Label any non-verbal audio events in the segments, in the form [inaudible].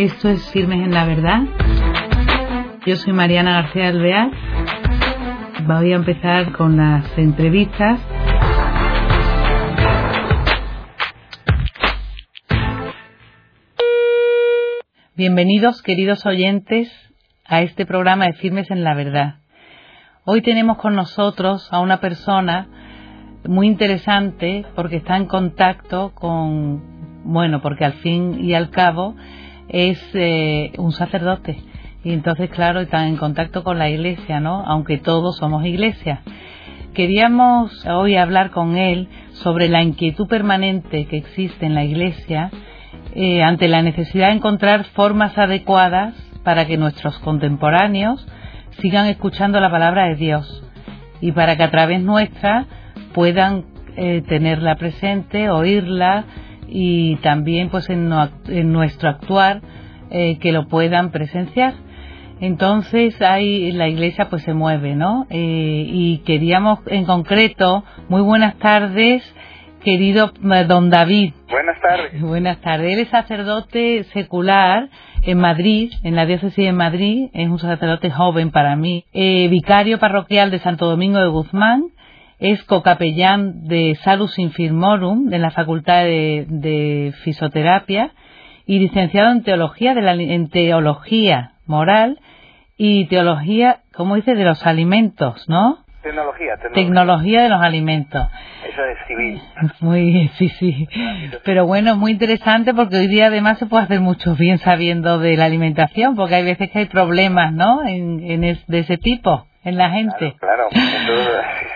Esto es Firmes en la Verdad. Yo soy Mariana García Alvear. Voy a empezar con las entrevistas. Bienvenidos, queridos oyentes, a este programa de Firmes en la Verdad. Hoy tenemos con nosotros a una persona muy interesante porque está en contacto con, bueno, porque al fin y al cabo es eh, un sacerdote y entonces, claro, está en contacto con la iglesia, ¿no? Aunque todos somos iglesia. Queríamos hoy hablar con él sobre la inquietud permanente que existe en la iglesia eh, ante la necesidad de encontrar formas adecuadas para que nuestros contemporáneos sigan escuchando la palabra de Dios y para que a través nuestra puedan eh, tenerla presente, oírla y también pues en, nuestro actuar eh, que lo puedan presenciar. Entonces ahí la iglesia pues se mueve, ¿no? Eh, y queríamos en concreto, muy buenas tardes, querido don David. Buenas tardes. [laughs] Buenas tardes. Él es sacerdote secular en Madrid, en la diócesis de Madrid, es un sacerdote joven para mí, vicario parroquial de Santo Domingo de Guzmán es cocapellán de Salus Infirmorum de la Facultad de, Fisioterapia y licenciado en teología de la, en teología moral y teología, ¿cómo dice? de los alimentos, ¿no? Tecnología, tecnología. de los alimentos. Eso es civil. Muy, sí, sí. Pero bueno, es muy interesante porque hoy día además se puede hacer mucho bien sabiendo de la alimentación, porque hay veces que hay problemas, ¿no? En, en de ese tipo en la gente. Claro,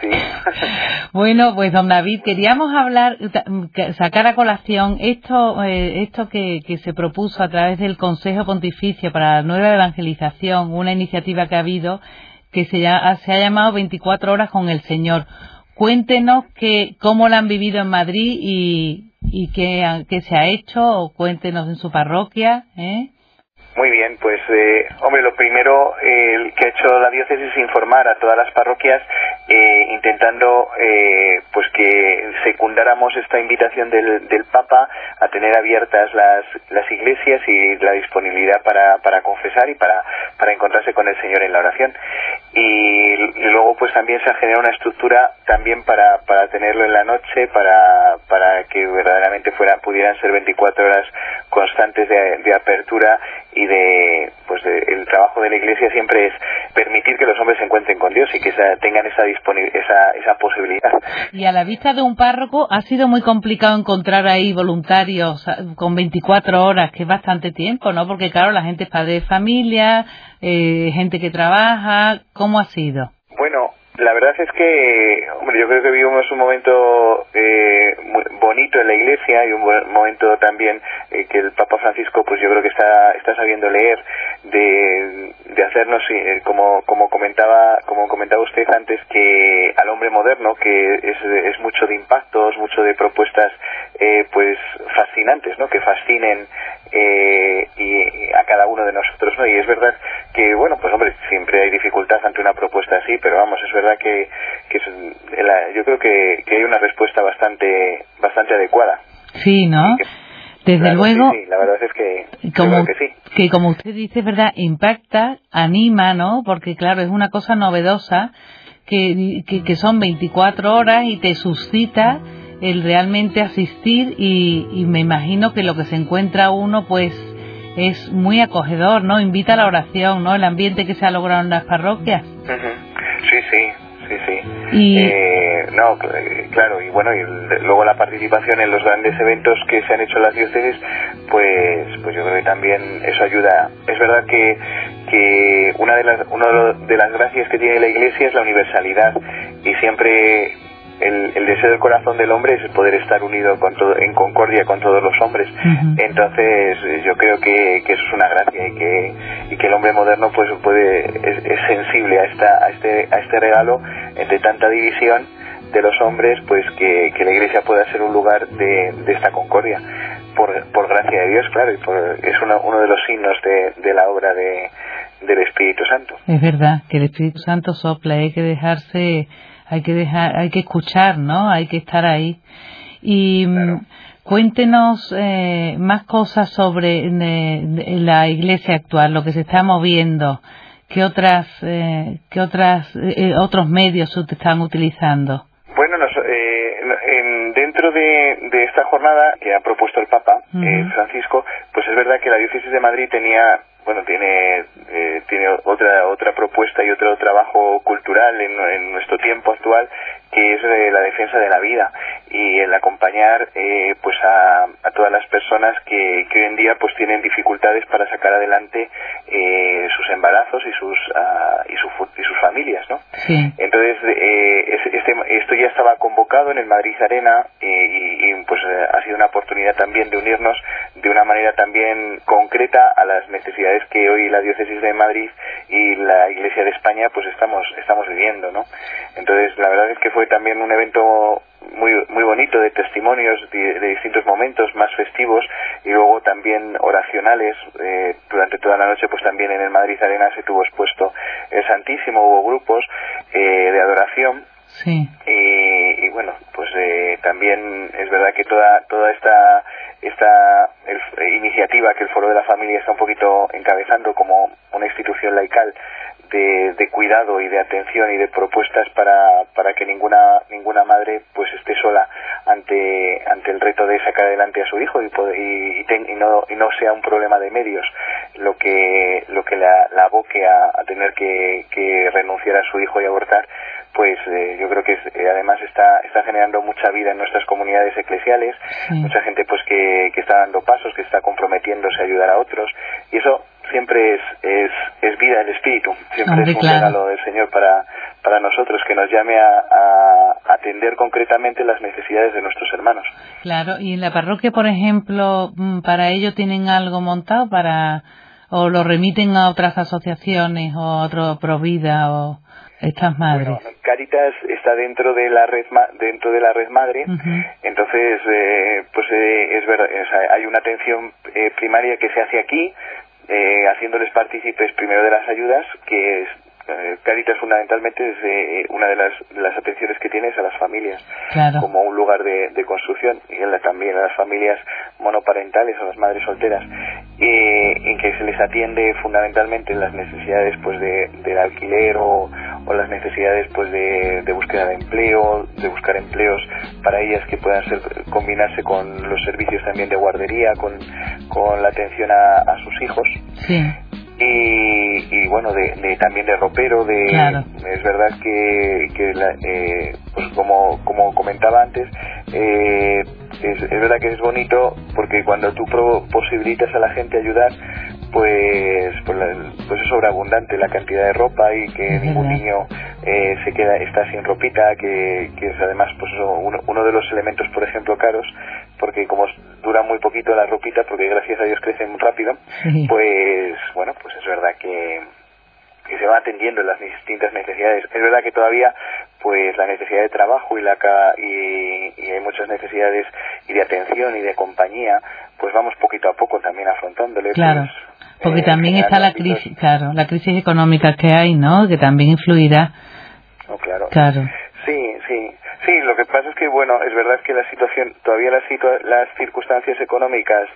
sí. [laughs] bueno, pues don David, queríamos hablar, sacar a colación esto, eh, esto que, que, se propuso a través del Consejo Pontificio para la Nueva Evangelización, una iniciativa que ha habido que se, ha, se ha llamado 24 horas con el Señor. Cuéntenos que, cómo la han vivido en Madrid y, y qué, qué se ha hecho, o cuéntenos en su parroquia. ¿eh? Muy bien, pues eh, hombre, lo primero eh, que ha hecho la diócesis es informar a todas las parroquias eh, intentando eh, pues que secundáramos esta invitación del, del Papa a tener abiertas las, las iglesias y la disponibilidad para, para confesar y para, para encontrarse con el Señor en la oración. Y, luego pues también se ha generado una estructura también para, para tenerlo en la noche, para, para que verdaderamente fuera, pudieran ser 24 horas constantes de, de apertura y de pues el trabajo de la iglesia siempre es permitir que los hombres se encuentren con Dios y que tengan esa, esa esa posibilidad. Y a la vista de un párroco ha sido muy complicado encontrar ahí voluntarios con 24 horas que es bastante tiempo no porque claro la gente es padre de familia eh, gente que trabaja. Cómo ha sido bueno la verdad es que, hombre, yo creo que vivimos un momento eh, bonito en la Iglesia y un momento también eh, que el Papa Francisco, pues yo creo que está, está sabiendo leer de, hacernos, eh, como, como comentaba, como comentaba usted antes, que al hombre moderno, que es, es mucho de impactos, mucho de propuestas, eh, pues fascinantes, ¿no? Que fascinen eh, y a cada uno de nosotros, ¿no? Y es verdad que, bueno, pues hombre, siempre hay dificultad ante una propuesta así, pero vamos, es verdad que, que yo creo que, hay una respuesta bastante, bastante adecuada. Sí, ¿no? Desde luego, sí, la verdad es que, como, que, sí. que como usted dice, ¿verdad? Impacta, anima, ¿no? Porque claro, es una cosa novedosa que, que, que son 24 horas y te suscita el realmente asistir y, me imagino que lo que se encuentra uno pues es muy acogedor, ¿no? Invita a la oración, ¿no? El ambiente que se ha logrado en las parroquias. Sí, sí, sí, sí. Eh, no, claro, y bueno, y luego la participación en los grandes eventos que se han hecho en las diócesis, pues, pues yo creo que también eso ayuda. Es verdad que, que una de las, una de las gracias que tiene la Iglesia es la universalidad y siempre el, deseo del corazón del hombre es poder estar unido con todo, en concordia con todos los hombres. Entonces, yo creo que, eso es una gracia y que, y que el hombre moderno pues puede es, sensible a, esta, a, este, a este regalo entre tanta división de los hombres, pues que, la Iglesia pueda ser un lugar de, de esta concordia. Por, por, gracia de Dios, claro, y es uno, uno de los signos de, de la obra de, del Espíritu Santo. Es verdad, que el Espíritu Santo sopla, hay que dejarse hay que dejar, hay que escuchar, ¿no? Hay que estar ahí. Y mm, Cuéntenos eh, más cosas sobre la iglesia actual, lo que se está moviendo, qué otras, eh, qué otras, eh, otros medios se están utilizando. Bueno, dentro de, esta jornada que ha propuesto el Papa Francisco, pues es verdad que la diócesis de Madrid tenía bueno tiene tiene otra otra propuesta y otro trabajo cultural en, en nuestro tiempo actual que es la defensa de la vida y el acompañar eh, pues a, todas las personas que, hoy en día pues tienen dificultades para sacar adelante eh, sus embarazos y sus ah, y, y, sus familias no entonces eh, este, esto ya estaba convocado en el Madrid Arena y, y, pues ha sido una oportunidad también de unirnos de una manera también concreta a las necesidades que hoy la diócesis de Madrid y la Iglesia de España pues estamos estamos viviendo no entonces la verdad es que fue también un evento muy muy bonito de testimonios de, distintos momentos más festivos y luego también oracionales. Eh, durante toda la noche pues también en el Madrid Arena se tuvo expuesto el Santísimo. Hubo grupos eh, de adoración. Sí. y, bueno pues eh, también es verdad que toda toda esta esta iniciativa que el Foro de la Familia está un poquito encabezando como una institución laical de, cuidado y de atención y de propuestas para, para que ninguna ninguna madre pues esté sola ante ante el reto de sacar adelante a su hijo y, y, no y no sea un problema de medios lo que lo que la, la aboque a, tener que, que renunciar a su hijo y abortar pues eh, yo creo que eh, además está está generando mucha vida en nuestras comunidades eclesiales mucha gente pues que, que está dando pasos que está comprometiéndose a ayudar a otros y eso siempre es, es, es vida del Espíritu, siempre es un regalo del Señor para, para nosotros que nos llame a, a, atender concretamente las necesidades de nuestros hermanos. Claro, y en la parroquia, por ejemplo, mm, para ello tienen algo montado para o lo remiten a otras asociaciones o a otro Provida o estas madres. Bueno, Caritas está dentro de la red dentro de la red madre, entonces eh, pues eh, es verdad, hay una atención eh, primaria que se hace aquí, eh, haciéndoles partícipes primero de las ayudas, que es, eh, Caritas fundamentalmente es eh, una de las, las, atenciones que tiene a las familias, como un lugar de, construcción, y también a las familias monoparentales, a las madres solteras, en que se les atiende fundamentalmente las necesidades pues de, del alquiler o, o las necesidades pues de, de, búsqueda de empleo, de buscar empleos para ellas que puedan ser combinarse con los servicios también de guardería, con, con la atención a, a sus hijos. Sí. Y, y, bueno de, también de ropero de es verdad que, que eh, pues como como comentaba antes eh, es, es, verdad que es bonito porque cuando tú posibilitas a la gente ayudar pues, pues, pues, es sobreabundante la cantidad de ropa y que ningún niño eh, se queda está sin ropita que, que es además pues uno, uno, de los elementos por ejemplo caros porque como dura muy poquito la ropita porque gracias a Dios crece muy rápido pues bueno pues es verdad que que se va atendiendo las distintas necesidades. Es verdad que todavía pues la necesidad de trabajo y la y, y hay muchas necesidades y de atención y de compañía, pues vamos poquito a poco también afrontándole. Claro. Pues, porque eh, también está la crisis, claro, la crisis económica que hay, ¿no? Que también influirá. Oh, claro. Claro. Sí, sí. Sí, lo que pasa es que, bueno, es verdad que la situación, todavía las, las circunstancias económicas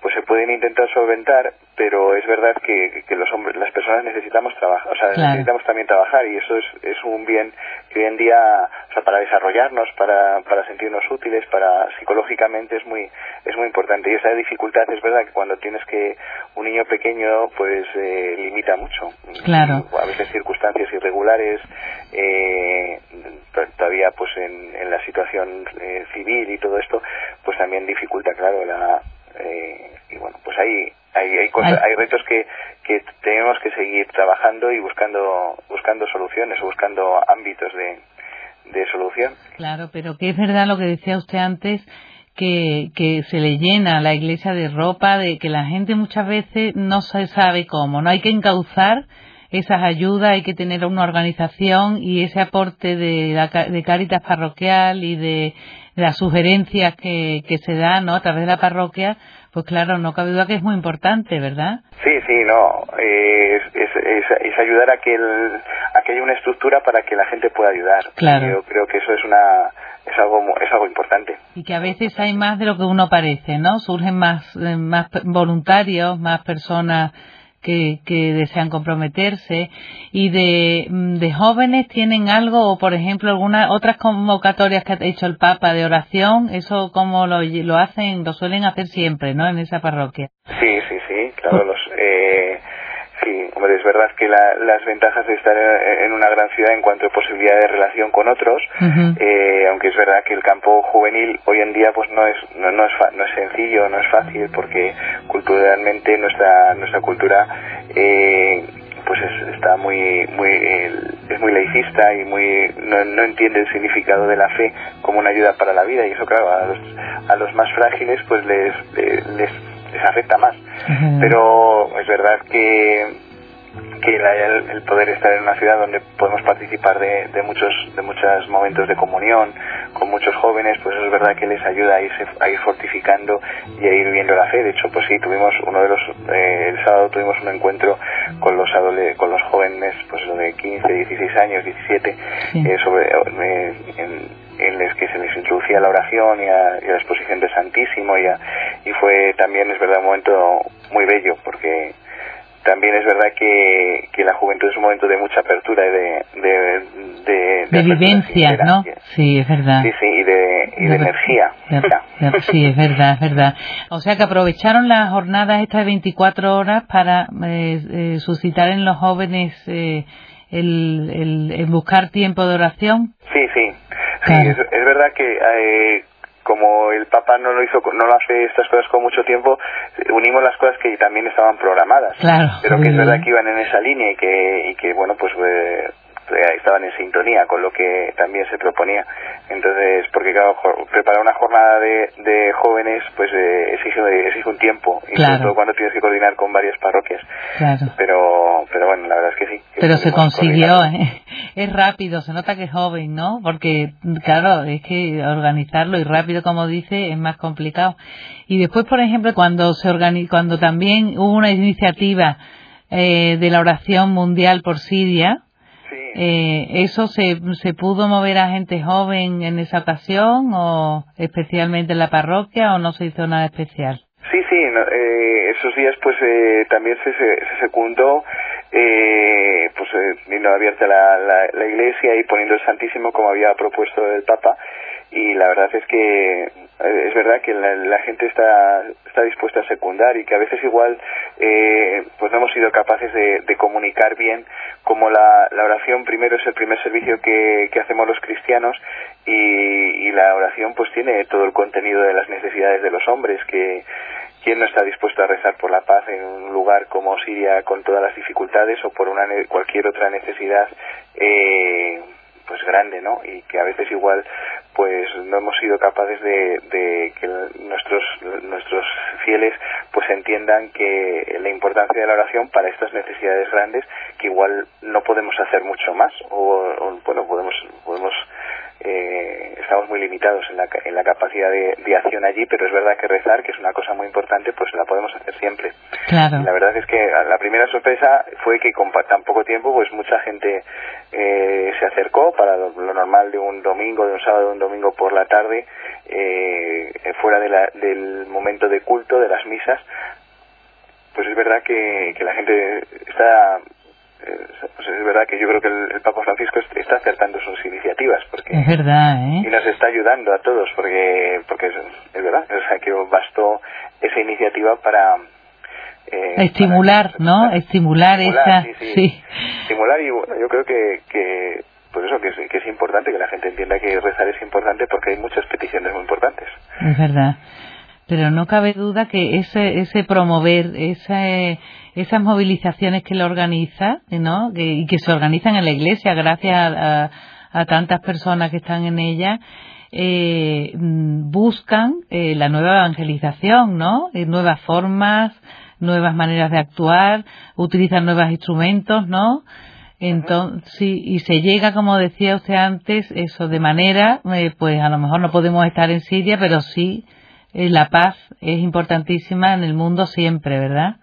pues se pueden intentar solventar, pero es verdad que, que los hombres, las personas necesitamos trabajar, o sea, necesitamos también trabajar y eso es, es un bien que hoy en día, o sea, para desarrollarnos, para, para sentirnos útiles, para psicológicamente es muy es muy importante y esa dificultad es verdad que cuando tienes que un niño pequeño pues eh, limita mucho. Claro. A veces circunstancias irregulares, eh, todavía pues en, en la situación eh, civil y todo esto, pues también dificulta, claro, la eh, y bueno, pues hay, hay, hay, cosas, hay retos que, que tenemos que seguir trabajando y buscando, buscando soluciones o buscando ámbitos de, de solución. Claro, pero que es verdad lo que decía usted antes, que, que se le llena la iglesia de ropa, de que la gente muchas veces no se sabe cómo, no hay que encauzar esas ayudas, hay que tener una organización y ese aporte de, de Cáritas Parroquial y de las sugerencias que, que se dan ¿no? a través de la parroquia, pues claro, no cabe duda que es muy importante, ¿verdad? Sí, sí, no. es, es, ayudar a que, el, a que haya una estructura para que la gente pueda ayudar. Claro. Yo creo que eso es una es algo es algo importante. Y que a veces hay más de lo que uno parece, ¿no? Surgen más eh, más voluntarios, más personas que, que desean comprometerse y de, mm, de jóvenes tienen algo o por ejemplo algunas otras convocatorias que ha hecho el Papa de oración eso como lo, lo hacen lo suelen hacer siempre no en esa parroquia. Sí sí sí claro los eh, Sí, hombre, es verdad que las ventajas de estar en una gran ciudad en cuanto a posibilidad de relación con otros, eh, aunque es verdad que el campo juvenil hoy en día pues no es no, no es no es sencillo, no es fácil porque culturalmente nuestra nuestra cultura eh, pues está muy muy es muy laicista y muy no, no, entiende el significado de la fe como una ayuda para la vida. Y eso claro a los, a los más frágiles pues les, les les afecta más. Pero es verdad que que el, poder estar en una ciudad donde podemos participar de, de, muchos de muchos momentos de comunión con muchos jóvenes pues es verdad que les ayuda a, a ir fortificando y a ir viendo la fe. De hecho pues sí tuvimos uno de los eh, el sábado tuvimos un encuentro con los con los jóvenes pues de 15 16 años 17 eh, sobre eh, en, en los que se les introducía la oración y a, la exposición de Santísimo y, y fue también, es verdad, un momento muy bello porque también es verdad que, que la juventud es un momento de mucha apertura y de... De, de, vivencia, ¿no? Sí, es verdad. Sí, sí, y de, y de, energía. sí, es verdad, es verdad. O sea que aprovecharon las jornadas estas de 24 horas para eh, eh, suscitar en los jóvenes eh, el, el, el buscar tiempo de oración. Sí, sí. Sí, es, verdad que eh, como el Papa no lo hizo, no lo hace estas cosas con mucho tiempo, unimos las cosas que también estaban programadas. Claro. Pero que es verdad que iban en esa línea y que, y que bueno, pues eh, estaban en sintonía con lo que también se proponía. Entonces, porque claro, preparar una jornada de, de jóvenes pues eh, exige, exige un tiempo, y sobre todo cuando tienes que coordinar con varias parroquias. Claro. Pero, pero bueno, la verdad es que sí. pero se consiguió, ¿eh? [laughs] es rápido, se nota que es joven, ¿no? Porque, claro, es que organizarlo y rápido, como dice, es más complicado. Y después, por ejemplo, cuando se cuando también hubo una iniciativa eh, de la oración mundial por Siria, eh, ¿Eso se, se pudo mover a gente joven en esa ocasión o especialmente en la parroquia o no se hizo nada especial? Sí, sí, eh, esos días pues eh, también se, se, secundó eh, pues eh, abierta la, la, la, iglesia y poniendo el Santísimo como había propuesto el Papa y la verdad es que eh, es verdad que la, gente está, está dispuesta a secundar y que a veces igual eh, pues no hemos sido capaces de, de comunicar bien como la, la, oración primero es el primer servicio que, que hacemos los cristianos y, y, la oración pues tiene todo el contenido de las necesidades de los hombres que quién no está dispuesto a rezar por la paz en un lugar como Siria con todas las dificultades o por una cualquier otra necesidad eh, pues grande, ¿no? Y que a veces igual pues no hemos sido capaces de, de, que nuestros nuestros fieles pues entiendan que la importancia de la oración para estas necesidades grandes que igual no podemos hacer mucho más o, bueno podemos podemos eh, estamos muy limitados en la, en la capacidad de, de, acción allí, pero es verdad que rezar, que es una cosa muy importante, pues la podemos hacer siempre. Claro. La verdad es que la primera sorpresa fue que con tan poco tiempo, pues mucha gente eh, se acercó para lo, normal de un domingo, de un sábado, de un domingo por la tarde, eh, fuera de la, del momento de culto, de las misas, pues es verdad que, que la gente está pues es verdad que yo creo que el, Papa Francisco está acertando sus iniciativas porque es verdad ¿eh? y nos está ayudando a todos porque porque es, verdad o sea que bastó esa iniciativa para eh, estimular no estimular, esa sí, estimular y bueno yo creo que, que pues eso que es, que es importante que la gente entienda que rezar es importante porque hay muchas peticiones muy importantes. Es verdad. Pero no cabe duda que ese, ese promover ese, esas movilizaciones que lo organiza, ¿no? y que se organizan en la iglesia gracias a, a, tantas personas que están en ella, eh, buscan eh, la nueva evangelización, ¿no? Eh, nuevas formas, nuevas maneras de actuar, utilizan nuevos instrumentos, ¿no? Entonces, sí, y se llega, como decía usted antes, eso de manera, eh, pues a lo mejor no podemos estar en Siria, pero sí eh, la paz es importantísima en el mundo siempre, ¿verdad?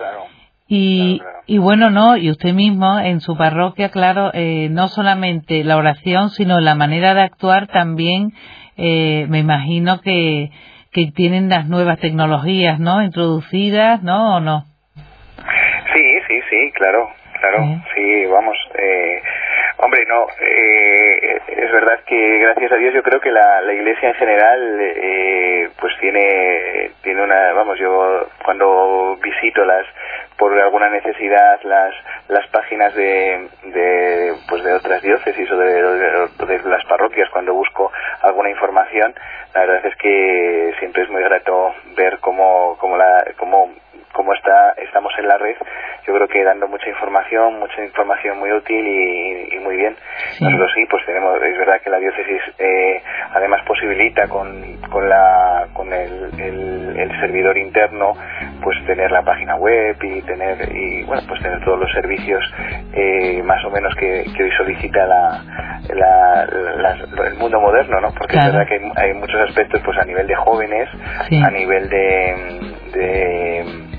Claro. Y, y bueno, no, y usted mismo en su parroquia, claro, eh, no solamente la oración, sino la manera de actuar también, eh, me imagino que, que tienen las nuevas tecnologías, ¿no? Introducidas, ¿no? ¿O no? Sí, sí, sí, claro, claro, sí, vamos. Eh, Hombre, no, eh, es verdad que gracias a Dios yo creo que la, la Iglesia en general eh, pues tiene tiene una, vamos, yo cuando visito las por alguna necesidad las las páginas de, de pues de otras diócesis o de, de, las parroquias cuando busco alguna información, la verdad es que siempre es muy grato ver cómo cómo la cómo como está estamos en la red, yo creo que dando mucha información, mucha información muy útil y, muy bien. Nosotros sí, pues tenemos, es verdad que la diócesis eh, además posibilita con, con, la, con el, el, servidor interno, pues tener la página web y tener, y bueno, pues tener todos los servicios eh, más o menos que, que hoy solicita la, la, el mundo moderno, ¿no? Porque es verdad que hay, muchos aspectos, pues a nivel de jóvenes, a nivel de, de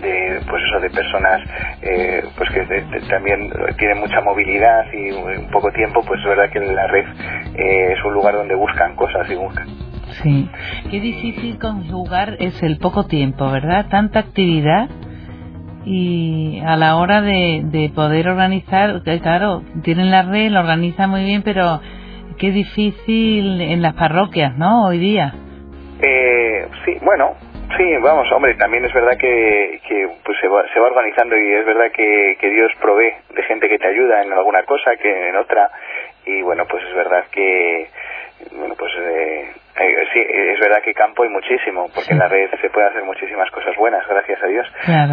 de pues eso de personas eh, pues que también tienen mucha movilidad y un poco tiempo pues es verdad que la red eh, es un lugar donde buscan cosas y buscan. Sí. Qué difícil conjugar es el poco tiempo verdad tanta actividad y a la hora de, de poder organizar claro tienen la red la organizan muy bien pero qué difícil en las parroquias no hoy día. Eh, sí bueno Sí, vamos, hombre, también es verdad que, que pues se, va, se va organizando y es verdad que, que Dios provee de gente que te ayuda en alguna cosa que en otra y bueno, pues es verdad que, bueno, pues eh, eh, sí, es verdad que campo hay muchísimo, porque en la red se puede hacer muchísimas cosas buenas, gracias a Dios.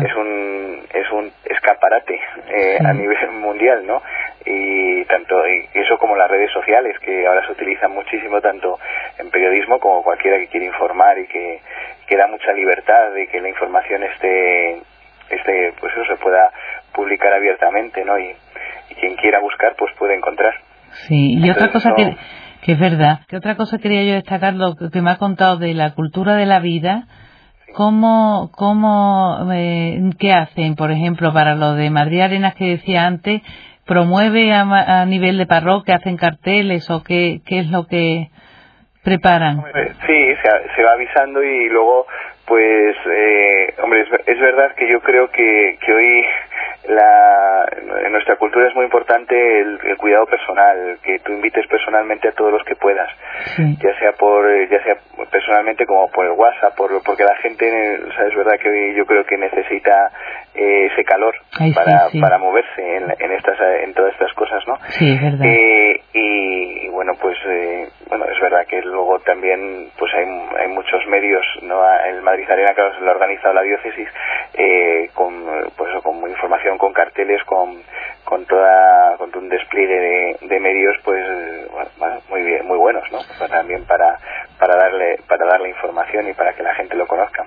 Es un es un escaparate eh, a nivel [laughs] mundial, ¿no? Y tanto y eso como las redes sociales, que ahora se utilizan muchísimo tanto periodismo como cualquiera que quiere informar y que, que da mucha libertad de que la información esté, esté pues eso se pueda publicar abiertamente, ¿no? Y, quien quiera buscar, pues puede encontrar. Sí, y otra cosa que que es verdad. ¿Qué otra cosa quería yo destacar? Lo que me ha contado de la cultura de la vida. ¿Cómo, cómo, eh, qué hacen, por ejemplo, para lo de Madrid Arenas que decía antes? ¿Promueve a, nivel de parroquia, hacen carteles o qué, qué es lo que preparan? Sí, se, va avisando y luego, pues, eh, hombre, es, es, verdad que yo creo que, que hoy la, en nuestra cultura es muy importante el, cuidado personal, que tú invites personalmente a todos los que puedas, ya sea por ya sea personalmente como por el WhatsApp, por, porque la gente, es verdad que yo creo que necesita eh, ese calor para, para moverse en, en, estas en todas estas cosas, ¿no? Sí, es verdad. Eh, y, bueno, pues eh, bueno, es verdad que luego también pues hay, hay muchos medios, ¿no? El Madrid Arena, claro, se lo ha organizado la diócesis con pues con información con carteles, con, con toda con un despliegue de, medios pues muy bien, muy buenos, ¿no? Pues también para para darle para darle información y para que la gente lo conozca.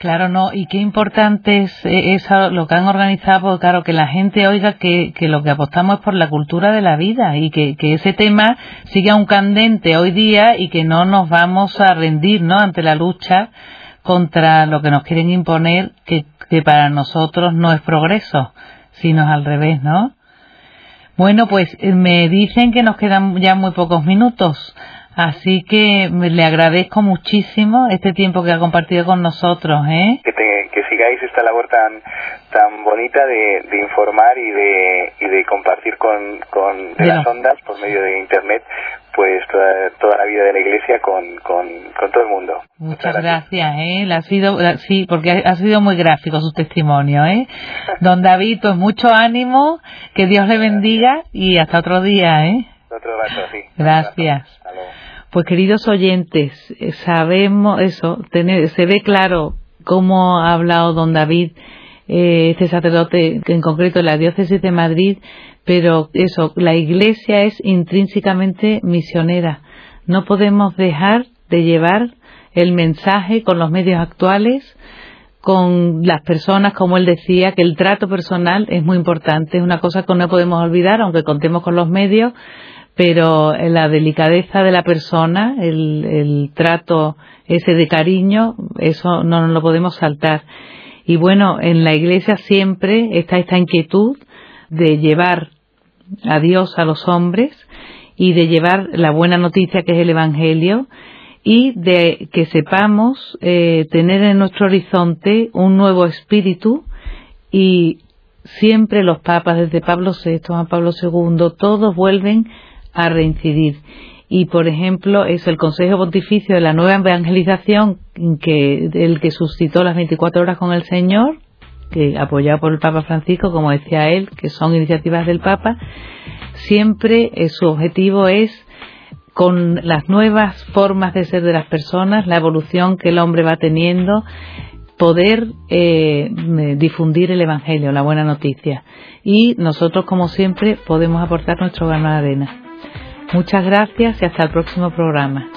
Claro, no, y qué importante es eso, lo que han organizado, porque claro, que la gente oiga que, que lo que apostamos es por la cultura de la vida y que, ese tema siga un candente hoy día y que no nos vamos a rendir, ¿no?, ante la lucha contra lo que nos quieren imponer, que que para nosotros no es progreso, sino al revés, ¿no? Bueno, pues eh, me dicen que nos quedan ya muy pocos minutos, así que le agradezco muchísimo este tiempo que ha compartido con nosotros, ¿eh? Que, que sigáis esta labor tan tan bonita de, de informar y de, y de compartir con, con las ondas por medio de internet pues toda, la vida de la iglesia con, con, todo el mundo. Muchas, gracias, ¿eh? ha sido, sí, porque ha, sido muy gráfico su testimonio, ¿eh? [laughs] Don David, pues mucho ánimo, que Dios le bendiga y hasta otro día, ¿eh? Otro rato, sí. Gracias. Pues queridos oyentes, eh, sabemos eso, se ve claro cómo ha hablado don David, eh, este sacerdote en concreto la diócesis de Madrid, pero eso, la Iglesia es intrínsecamente misionera. No podemos dejar de llevar el mensaje con los medios actuales, con las personas, como él decía, que el trato personal es muy importante, es una cosa que no podemos olvidar, aunque contemos con los medios, pero la delicadeza de la persona, el, el trato ese de cariño, eso no nos lo podemos saltar. Y bueno, en la Iglesia siempre está esta inquietud de llevar a Dios a los hombres y de llevar la buena noticia que es el Evangelio y de que sepamos eh, tener en nuestro horizonte un nuevo espíritu y siempre los papas, desde Pablo VI a Pablo II, todos vuelven a reincidir. Y, por ejemplo, es el Consejo Pontificio de la Nueva Evangelización, que, el que suscitó las 24 horas con el Señor, que apoyado por el Papa Francisco, como decía él, que son iniciativas del Papa, siempre eh, su objetivo es con las nuevas formas de ser de las personas, la evolución que el hombre va teniendo, poder eh, difundir el Evangelio, la buena noticia. Y nosotros, como siempre, podemos aportar nuestro grano de arena. Muchas gracias y hasta el próximo programa.